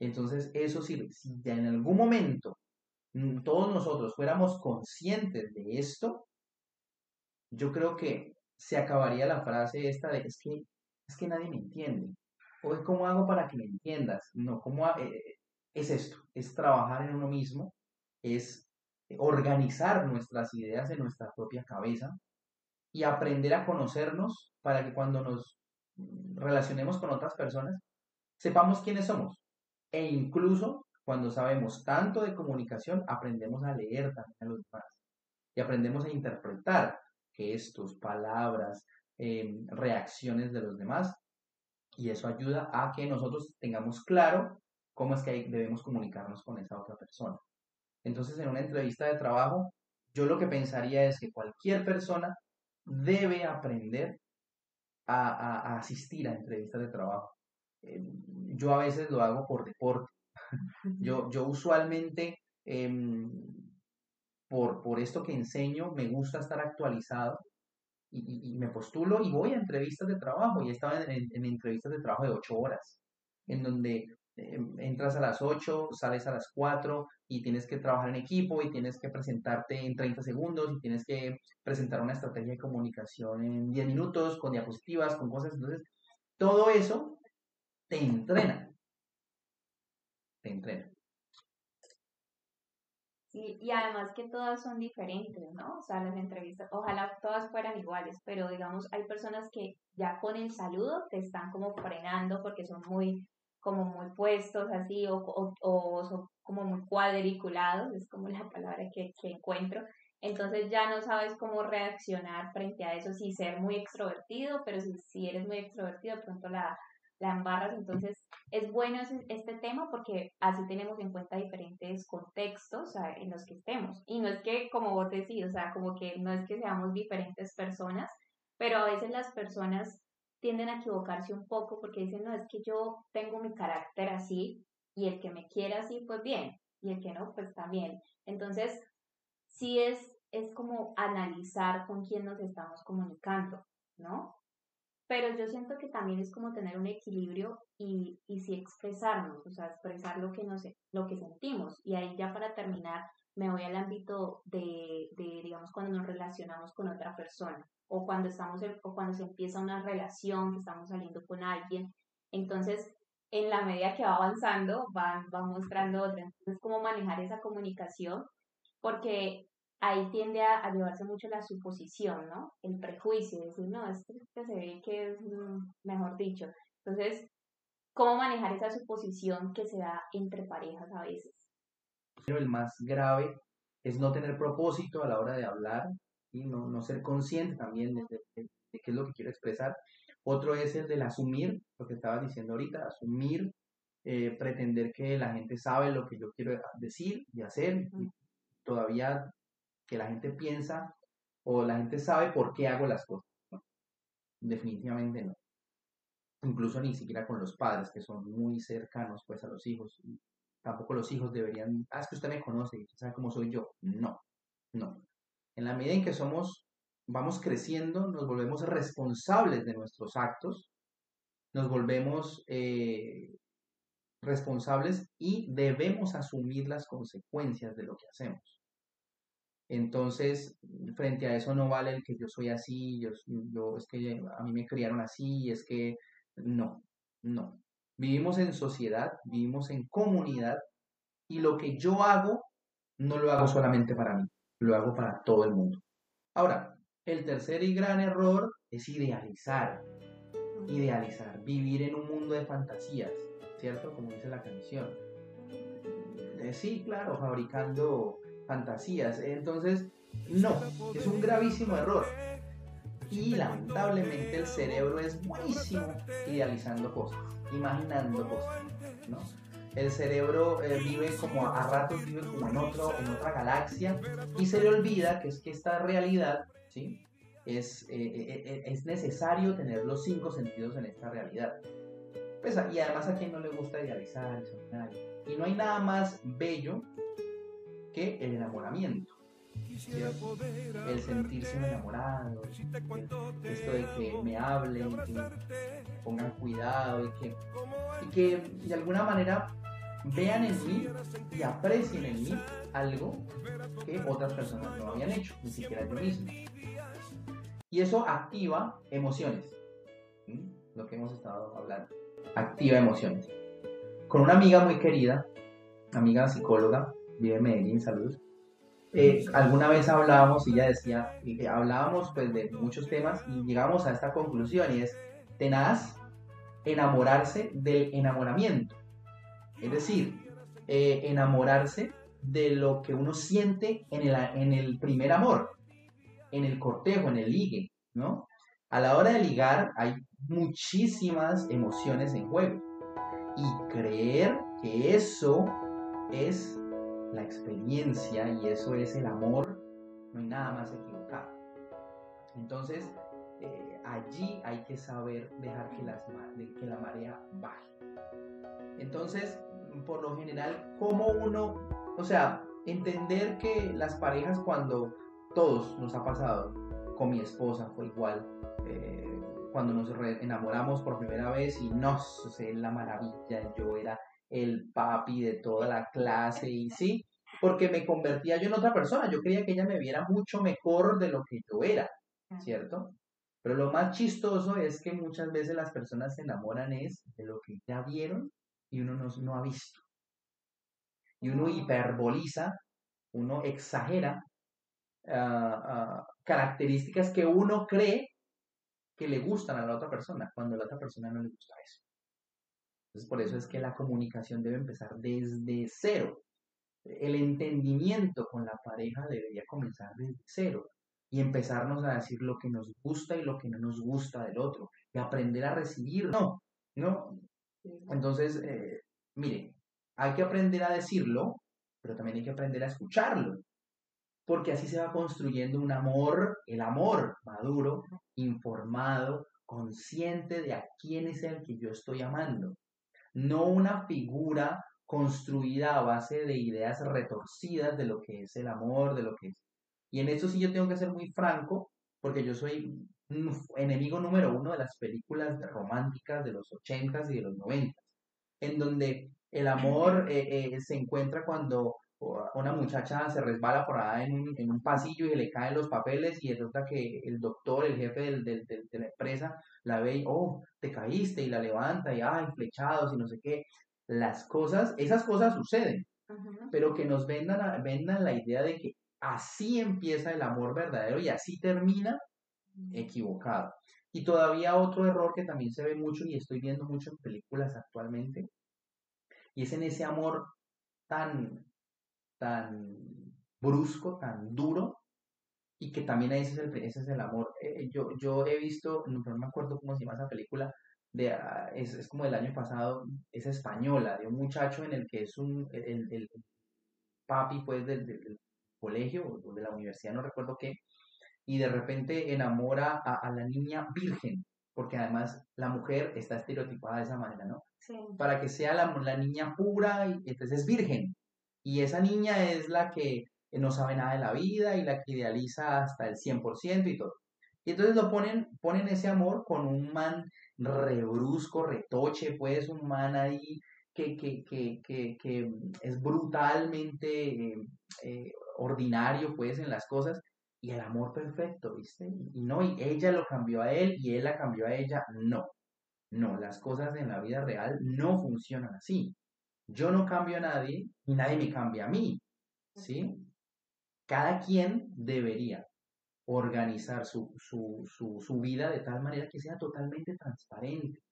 Entonces, eso sirve. Si en algún momento mm, todos nosotros fuéramos conscientes de esto, yo creo que se acabaría la frase esta de es que, es que nadie me entiende. O cómo hago para que me entiendas. No, ¿cómo eh, es esto? Es trabajar en uno mismo, es organizar nuestras ideas en nuestra propia cabeza y aprender a conocernos para que cuando nos relacionemos con otras personas, sepamos quiénes somos e incluso cuando sabemos tanto de comunicación, aprendemos a leer también a los demás y aprendemos a interpretar gestos, palabras, em, reacciones de los demás. Y eso ayuda a que nosotros tengamos claro cómo es que debemos comunicarnos con esa otra persona. Entonces, en una entrevista de trabajo, yo lo que pensaría es que cualquier persona debe aprender a asistir a entrevistas de trabajo. Eh, yo a veces lo hago por deporte. (laughs) Yo, yo usualmente, em, por, por esto que enseño, me gusta estar actualizado y, me postulo y voy a entrevistas de trabajo. Y estaba en, en, entrevistas de trabajo de ocho horas, en donde entras a las ocho, sales a las cuatro y tienes que trabajar en equipo y tienes que presentarte en 30 segundos y tienes que presentar una estrategia de comunicación en 10 minutos con diapositivas, con cosas. Entonces, todo eso te entrena. Te entrena. Sí, y además que todas son diferentes, ¿no? O sea, las entrevistas, ojalá todas fueran iguales, pero digamos, hay personas que ya con el saludo te están como frenando porque son muy, como muy puestos así, o, o, son como muy cuadriculados, es como la palabra que, que encuentro. Entonces ya no sabes cómo reaccionar frente a eso, si ser muy extrovertido, pero si, si eres muy extrovertido, de pronto la, la embarras. Entonces, es bueno este tema porque así tenemos en cuenta diferentes contextos en los que estemos. Y no es que, como vos decís, o sea, como que no es que seamos diferentes personas, pero a veces las personas tienden a equivocarse un poco porque dicen, no, es que yo tengo mi carácter así y el que me quiera así, pues bien, y el que no, pues también. Entonces, sí es, es como analizar con quién nos estamos comunicando, ¿no? Pero yo siento que también es como tener un equilibrio y, y sí expresarnos, o sea, expresar lo que, nos, lo que sentimos. Y ahí ya para terminar, me voy al ámbito de, de, digamos, cuando nos relacionamos con otra persona o cuando, estamos o cuando se empieza una relación, que estamos saliendo con alguien. Entonces, en la medida que va avanzando, van, van mostrando otra. Entonces, cómo manejar esa comunicación, porque ahí tiende a, llevarse mucho la suposición, ¿no? El prejuicio, decir, no, esto se ve que es, mm, mejor dicho. Entonces, ¿cómo manejar esa suposición que se da entre parejas a veces? Pero el más grave es no tener propósito a la hora de hablar y no, no ser consciente también de, de, qué es lo que quiero expresar. Otro es el del asumir, lo que estaba diciendo ahorita, asumir, eh, pretender que la gente sabe lo que yo quiero decir y hacer. todavía que la gente piensa o la gente sabe por qué hago las cosas. Definitivamente no. Incluso ni siquiera con los padres, que son muy cercanos pues a los hijos. Tampoco los hijos deberían, ah, es que usted me conoce y sabe cómo soy yo. No, no. En la medida en que somos, vamos creciendo, nos volvemos responsables de nuestros actos, nos volvemos eh, responsables y debemos asumir las consecuencias de lo que hacemos. Entonces, frente a eso no vale el que yo soy así, yo, es que a mí me criaron así, es que no, no. Vivimos en sociedad, vivimos en comunidad y lo que yo hago no lo hago solamente para mí, lo hago para todo el mundo. Ahora, el tercer y gran error es idealizar, idealizar, vivir en un mundo de fantasías, ¿cierto? Como dice la canción. Eh, sí, claro, fabricando fantasías. Entonces, no, es un gravísimo error. Y lamentablemente el cerebro es buenísimo idealizando cosas, imaginando cosas, ¿no? El cerebro eh, vive como a, ratos vive como en otro, en otra galaxia y se le olvida que es que esta realidad, ¿sí? Es, eh, eh, es necesario tener los cinco sentidos en esta realidad. Pues, y además a quien no le gusta idealizar, y no hay nada más bello el enamoramiento. El sentirse enamorado, esto de que me hablen, que pongan cuidado y que, y que de alguna manera vean en mí y aprecien en mí algo que otras personas no habían hecho, ni siquiera yo mismo. Y eso activa emociones, lo que hemos estado hablando, activa emociones. Con una amiga muy querida, amiga psicóloga, vive en Medellín, saludos. Eh, alguna vez hablábamos y ella decía, y hablábamos pues de muchos temas y llegamos a esta conclusión y es tenaz enamorarse del enamoramiento. Es decir, eh, enamorarse de lo que uno siente en el, en el primer amor, en el cortejo, en el ligue, ¿no? A la hora de ligar hay muchísimas emociones en juego y creer que eso es la experiencia y eso es el amor, no hay nada más equivocado. Entonces, eh, allí hay que saber dejar que, las, que la marea baje. Entonces, por lo general, como uno, o sea, entender que las parejas cuando todos nos ha pasado, con mi esposa fue igual, eh, cuando nos enamoramos por primera vez y no sé, la maravilla, yo era el papi de toda la clase y sí, porque me convertía yo en otra persona. Yo quería que ella me viera mucho mejor de lo que yo era, ¿cierto? Pero lo más chistoso es que muchas veces las personas se enamoran es de lo que ya vieron y uno no, no ha visto. Y uno hiperboliza, uno exagera ah, ah, características que uno cree que le gustan a la otra persona, cuando a la otra persona no le gusta eso. Entonces, por eso es que la comunicación debe empezar desde cero. El entendimiento con la pareja debería comenzar desde cero y empezarnos a decir lo que nos gusta y lo que no nos gusta del otro y aprender a recibir. No, no. Entonces, eh, mire, hay que aprender a decirlo, pero también hay que aprender a escucharlo, porque así se va construyendo un amor, el amor maduro, informado, consciente de a quién es el que yo estoy amando no una figura construida a base de ideas retorcidas de lo que es el amor, de lo que es. Y en eso sí yo tengo que ser muy franco, porque yo soy enemigo número uno de las películas románticas de los ochentas y de los noventas, en donde el amor eh, eh, se encuentra cuando una muchacha se resbala por ahí en un, en un, pasillo y le caen los papeles y resulta que el doctor, el jefe del, del, de la empresa, la ve y, oh, te caíste y la levanta y, ay, flechados y no sé qué. Las cosas, esas cosas suceden, pero que nos vendan, vendan la idea de que así empieza el amor verdadero y así termina equivocado. Y todavía otro error que también se ve mucho y estoy viendo mucho en películas actualmente, y es en ese amor tan tan brusco, tan duro, y que también ese es el, ese es el amor. Eh, yo, yo he visto, no, me acuerdo cómo se llama esa película, de, ah, es, es, como del año pasado, es española, de un muchacho en el que es un, el, el papi pues del, del, colegio o de la universidad, no recuerdo qué, y de repente enamora a, a, la niña virgen, porque además la mujer está estereotipada de esa manera, ¿no? Sí. Para que sea la, la niña pura y entonces es virgen. Y esa niña es la que no sabe nada de la vida y la que idealiza hasta el 100% y todo. Y entonces lo ponen, ponen ese amor con un man rebrusco, retoche, pues un man ahí que, que, que, que, es brutalmente eh, ordinario, pues, en las cosas. Y el amor perfecto, ¿viste? Y no, y ella lo cambió a él y él la cambió a ella. No, no, las cosas en la vida real no funcionan así. Yo no cambio a nadie y nadie me cambia a mí. ¿Sí? Cada quien debería organizar su, su, su, su vida de tal manera que sea totalmente transparente.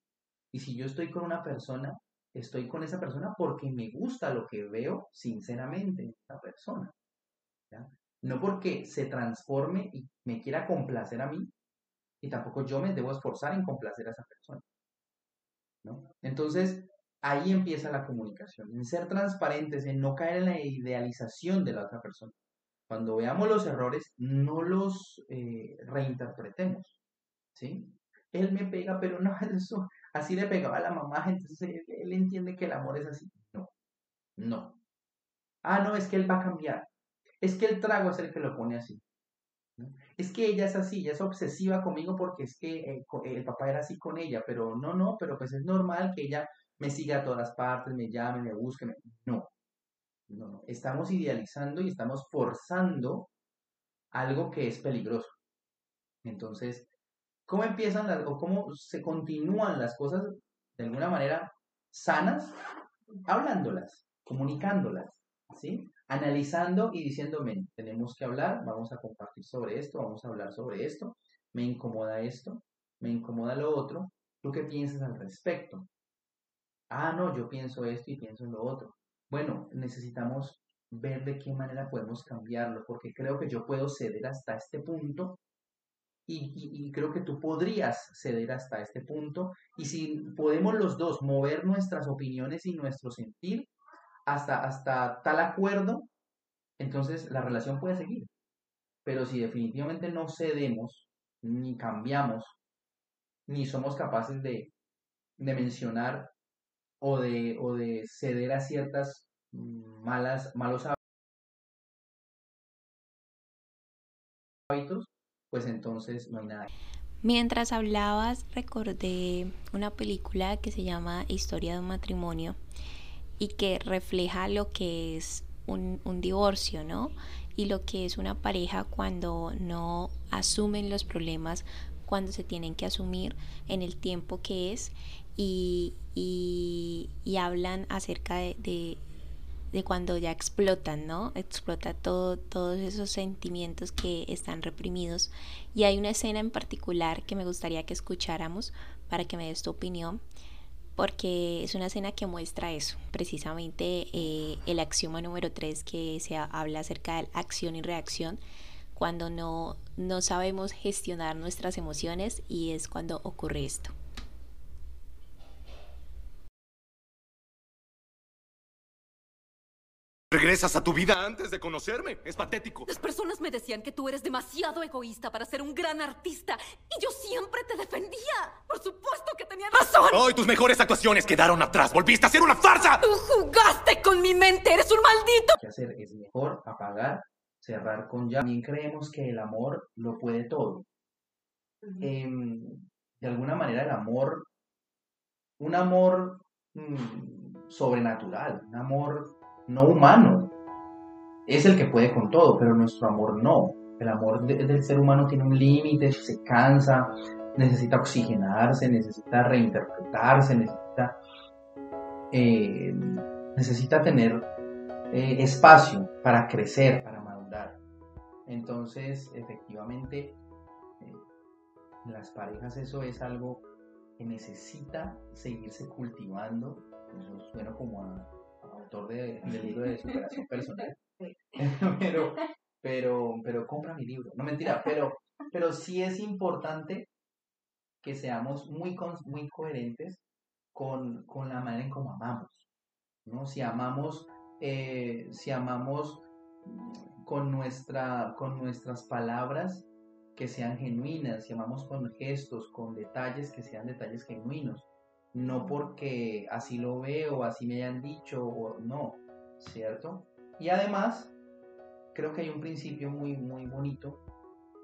Y si yo estoy con una persona, estoy con esa persona porque me gusta lo que veo sinceramente en esa persona. No porque se transforme y me quiera complacer a mí, y tampoco yo me debo esforzar en complacer a esa persona. ¿no? Entonces, ahí empieza la comunicación, en ser transparentes, en no caer en la idealización de la otra persona. Cuando veamos los errores, no los eh, reinterpretemos, ¿sí? Él me pega, pero no, (laughs) eso, así le pegaba a la mamá, entonces él, entiende que el amor es así. No, no. Ah, no, es que él va a cambiar. Es que el trago es el que lo pone así. Es que ella es así, ella es obsesiva conmigo porque es que eh, el papá era así con ella, pero no, no, pero pues es normal que ella me siga a todas partes, me llame, me busque. No, no. Estamos idealizando y estamos forzando algo que es peligroso. Entonces, ¿cómo empiezan las, o cómo se continúan las cosas de alguna manera sanas? Hablándolas, comunicándolas, ¿sí? Analizando y diciéndome, tenemos que hablar, vamos a compartir sobre esto, vamos a hablar sobre esto, me incomoda esto, me incomoda lo otro, ¿tú qué piensas al respecto? Ah, no, yo pienso esto y pienso en lo otro. Bueno, necesitamos ver de qué manera podemos cambiarlo, porque creo que yo puedo ceder hasta este punto y, creo que tú podrías ceder hasta este punto. Y si podemos los dos mover nuestras opiniones y nuestro sentir hasta, hasta tal acuerdo, entonces la relación puede seguir. Pero si definitivamente no cedemos, ni cambiamos, ni somos capaces de, de mencionar o de, o de ceder a ciertas malas, malos hábitos, pues entonces no hay nada. Mientras hablabas, recordé una película que se llama Historia de un matrimonio y que refleja lo que es un, un, divorcio, ¿no? Y lo que es una pareja cuando no asumen los problemas, cuando se tienen que asumir en el tiempo que es y, y, hablan acerca de, de, cuando ya explotan, ¿no? Explota todo, todos esos sentimientos que están reprimidos. Y hay una escena en particular que me gustaría que escucháramos para que me des tu opinión, porque es una escena que muestra eso, precisamente eh, el axioma número 3 que se habla acerca de acción y reacción cuando no, no sabemos gestionar nuestras emociones y es cuando ocurre esto. Regresas a tu vida antes de conocerme. Es patético. Las personas me decían que tú eres demasiado egoísta para ser un gran artista. Y yo siempre te defendía. Por supuesto que tenía razón. Hoy tus mejores actuaciones quedaron atrás. Volviste a ser una farsa. Tú jugaste con mi mente. Eres un maldito. ¿Qué hacer? Es mejor apagar, cerrar con ya. También creemos que el amor lo puede todo. Em, de alguna manera el amor, un amor mm, sobrenatural, un amor no humano, es el que puede con todo, pero nuestro amor no. El amor del ser humano tiene un límite, se cansa, necesita oxigenarse, necesita reinterpretarse, necesita, eh, necesita tener eh, espacio para crecer, para. Entonces, efectivamente, eh, en las parejas eso es algo que necesita seguirse cultivando. Eso suena como a, autor de, del libro de superación (laughs) personal. (laughs) pero, pero, pero compra mi libro. No mentira, pero, pero sí es importante que seamos muy, muy coherentes con, con, la manera en cómo amamos. ¿no? Si amamos, eh, si amamos con, nuestra, con nuestras palabras que sean genuinas, si amamos con gestos, con detalles que sean detalles genuinos, no porque así lo veo, así me hayan dicho, o no, ¿cierto? Y además, creo que hay un principio muy, muy bonito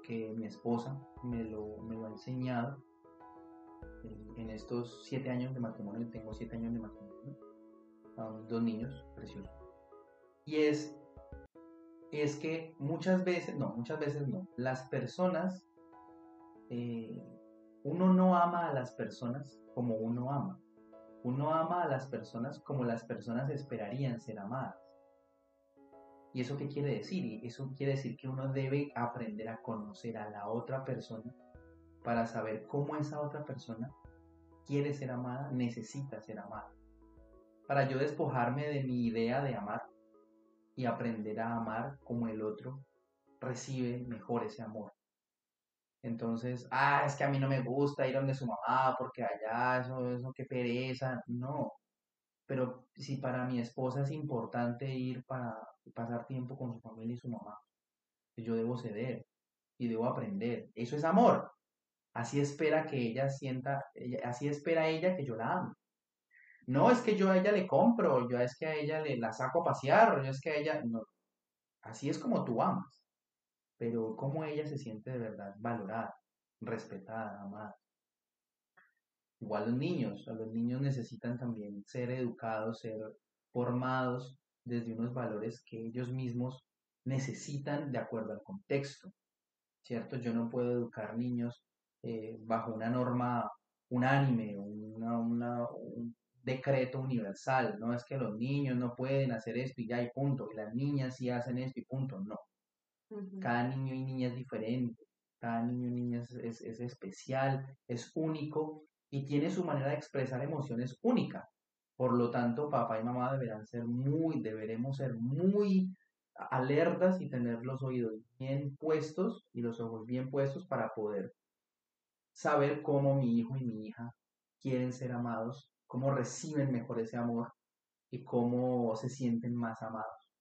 que mi esposa me lo, me lo ha enseñado en, estos siete años de matrimonio, tengo siete años de matrimonio, dos niños preciosos. Y es, es que muchas veces, no, muchas veces no, las personas, eh, uno no ama a las personas como uno ama. Uno ama a las personas como las personas esperarían ser amadas. ¿Y eso qué quiere decir? Eso quiere decir que uno debe aprender a conocer a la otra persona para saber cómo esa otra persona quiere ser amada, necesita ser amada. Para yo despojarme de mi idea de amar y aprender a amar como el otro recibe mejor ese amor. Entonces, ah, es que a mí no me gusta ir donde su mamá porque allá eso, eso, qué pereza. No. Pero si para mi esposa es importante ir para pasar tiempo con su familia y su mamá, pues yo debo ceder y debo aprender. Eso es amor. Así espera que ella sienta, así espera ella que yo la ame. No es que yo a ella le compro, yo es que a ella le la saco a pasear, yo es que a ella, no. Así es como tú amas. Pero cómo ella se siente de verdad valorada, respetada, amada. Igual los niños, los niños necesitan también ser educados, ser formados desde unos valores que ellos mismos necesitan de acuerdo al contexto, ¿cierto? Yo no puedo educar niños eh, bajo una norma unánime, una, un decreto universal, no es que los niños no pueden hacer esto y ya hay punto, y las niñas sí hacen esto y punto, no. Cada niño y niña es diferente, cada niño y niña es, es especial, es único y tiene su manera de expresar emociones única. Por lo tanto, papá y mamá deberán ser muy, deberemos ser muy alertas y tener los oídos bien puestos y los ojos bien puestos para poder saber cómo mi hijo y mi hija quieren ser amados, cómo reciben mejor ese amor y cómo se sienten más amados.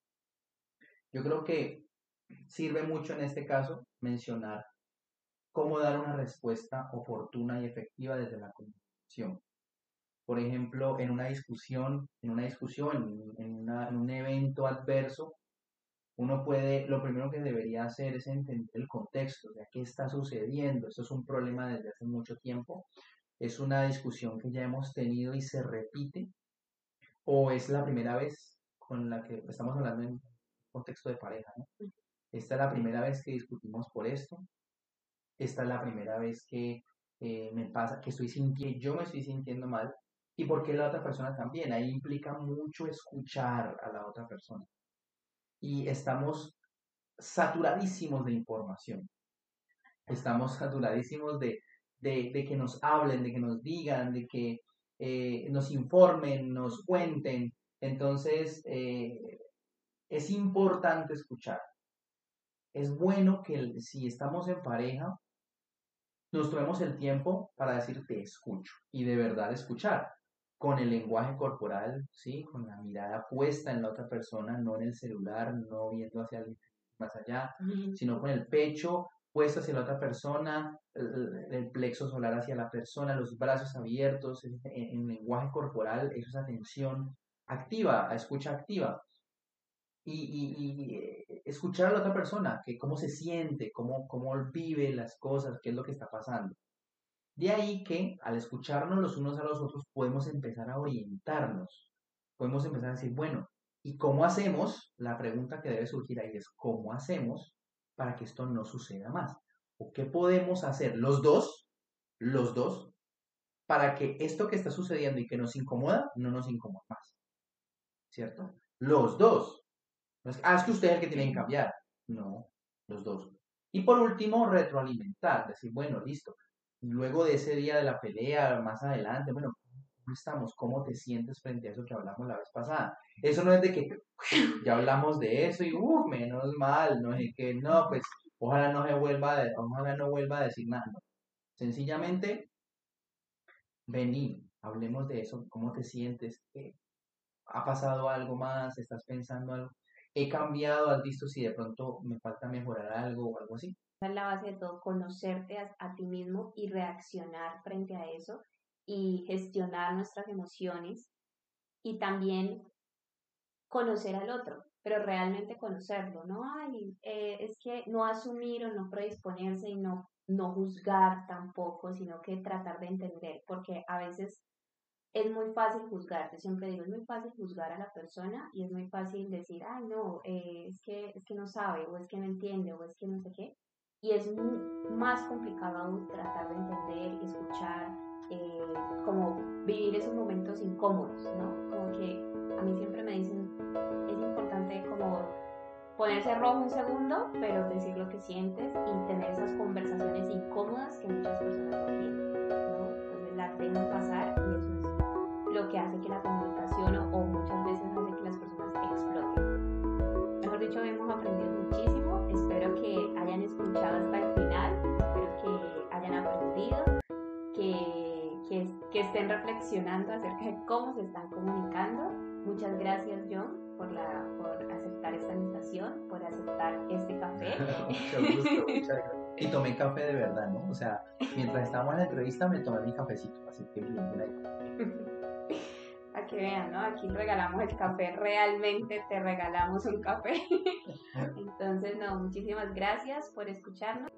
Yo creo que sirve mucho en este caso mencionar cómo dar una respuesta oportuna y efectiva desde la comunicación. Por ejemplo, en una discusión, en una discusión, en, un evento adverso, uno puede, lo primero que debería hacer es entender el contexto, de qué está sucediendo. Esto es un problema desde hace mucho tiempo. Es una discusión que ya hemos tenido y se repite. O es la primera vez con la que estamos hablando en contexto de pareja. Esta es la primera vez que discutimos por esto. Esta es la primera vez que eh, me pasa, que estoy sintiendo, yo me estoy sintiendo mal. Y porque la otra persona también. Ahí implica mucho escuchar a la otra persona y estamos saturadísimos de información. Estamos saturadísimos de, que nos hablen, de que nos digan, de que eh, nos informen, nos cuenten. Entonces, eh, es importante escuchar. Es bueno que si estamos en pareja, nos tomemos el tiempo para decir te escucho y de verdad escuchar con el lenguaje corporal, ¿sí? Con la mirada puesta en la otra persona, no en el celular, no viendo hacia el, más allá, sino con el pecho puesto hacia la otra persona, el, plexo solar hacia la persona, los brazos abiertos, en, en, lenguaje corporal, eso es atención activa, escucha activa. Y, y, eh, escuchar a la otra persona, que cómo se siente, cómo, cómo vive las cosas, qué es lo que está pasando. De ahí que al escucharnos los unos a los otros podemos empezar a orientarnos, podemos empezar a decir, bueno, ¿Y cómo hacemos? La pregunta que debe surgir ahí es, ¿cómo hacemos para que esto no suceda más? ¿O qué podemos hacer los dos, los dos, para que esto que está sucediendo y que nos incomoda, no nos incomoda más? ¿Cierto? Los dos. ah, es que usted es el que tiene que cambiar. No, los dos. Y por último, retroalimentar, decir, bueno, listo. Luego de ese día de la pelea, más adelante, bueno, ¿cómo estamos? ¿Cómo te sientes frente a eso que hablamos la vez pasada? Eso no es de que (laughs) ya hablamos de eso y, menos mal, no es que, no, pues, ojalá no se vuelva, a, ojalá no vuelva a decir nada. Sencillamente, vení, hablemos de eso, ¿cómo te sientes? ¿Ha pasado algo más? ¿Estás pensando algo? he cambiado, has visto si de pronto me falta mejorar algo o algo así. La base de todo, conocerte a, ti mismo y reaccionar frente a eso y gestionar nuestras emociones y también conocer al otro, pero realmente conocerlo, ¿no? Ay, eh, es que no asumir o no predisponerse y no, no juzgar tampoco, sino que tratar de entender, porque a veces es muy fácil juzgar, siempre digo, es muy fácil juzgar a la persona y es muy fácil decir, ay, no, eh, es, que, es que no sabe, o es que no entiende, o es que no sé qué. Y es más complicado aún tratar de entender, escuchar, eh, como vivir esos momentos incómodos, ¿no? Como que a mí siempre me dicen, es importante como ponerse rojo un segundo, pero decir lo que sientes y tener esas conversaciones incómodas que muchas personas no tienen, ¿no? Entonces las dejan pasar y eso lo que hace que la comunicación o, muchas veces hace que las personas exploten. Mejor dicho, hemos aprendido muchísimo. Espero que hayan escuchado hasta que, estén reflexionando acerca de cómo se están comunicando. Muchas gracias, John, por, la, por aceptar esta invitación, por aceptar este café. (laughs) mucho gusto, muchas gracias. Y tomé café de verdad, ¿no? O sea, mientras estábamos en la entrevista me tomé mi cafecito, así que bien. (laughs) A que vean, ¿no? Aquí regalamos el café, realmente te regalamos un café. (laughs) Entonces, no, muchísimas gracias por escucharnos.